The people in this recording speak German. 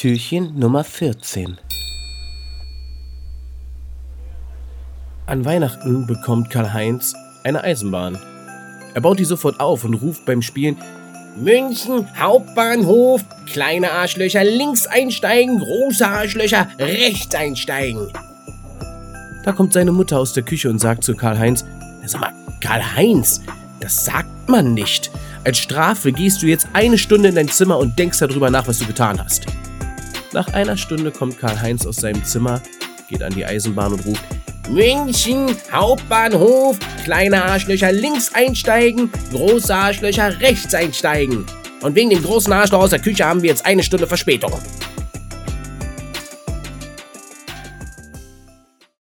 Türchen Nummer 14 An Weihnachten bekommt Karl-Heinz eine Eisenbahn. Er baut die sofort auf und ruft beim Spielen München Hauptbahnhof, kleine Arschlöcher links einsteigen, große Arschlöcher rechts einsteigen. Da kommt seine Mutter aus der Küche und sagt zu Karl-Heinz, sag mal, Karl-Heinz, das sagt man nicht. Als Strafe gehst du jetzt eine Stunde in dein Zimmer und denkst darüber nach, was du getan hast. Nach einer Stunde kommt Karl-Heinz aus seinem Zimmer, geht an die Eisenbahn und ruft, München, Hauptbahnhof, kleine Arschlöcher links einsteigen, große Arschlöcher rechts einsteigen. Und wegen dem großen Arschloch aus der Küche haben wir jetzt eine Stunde Verspätung.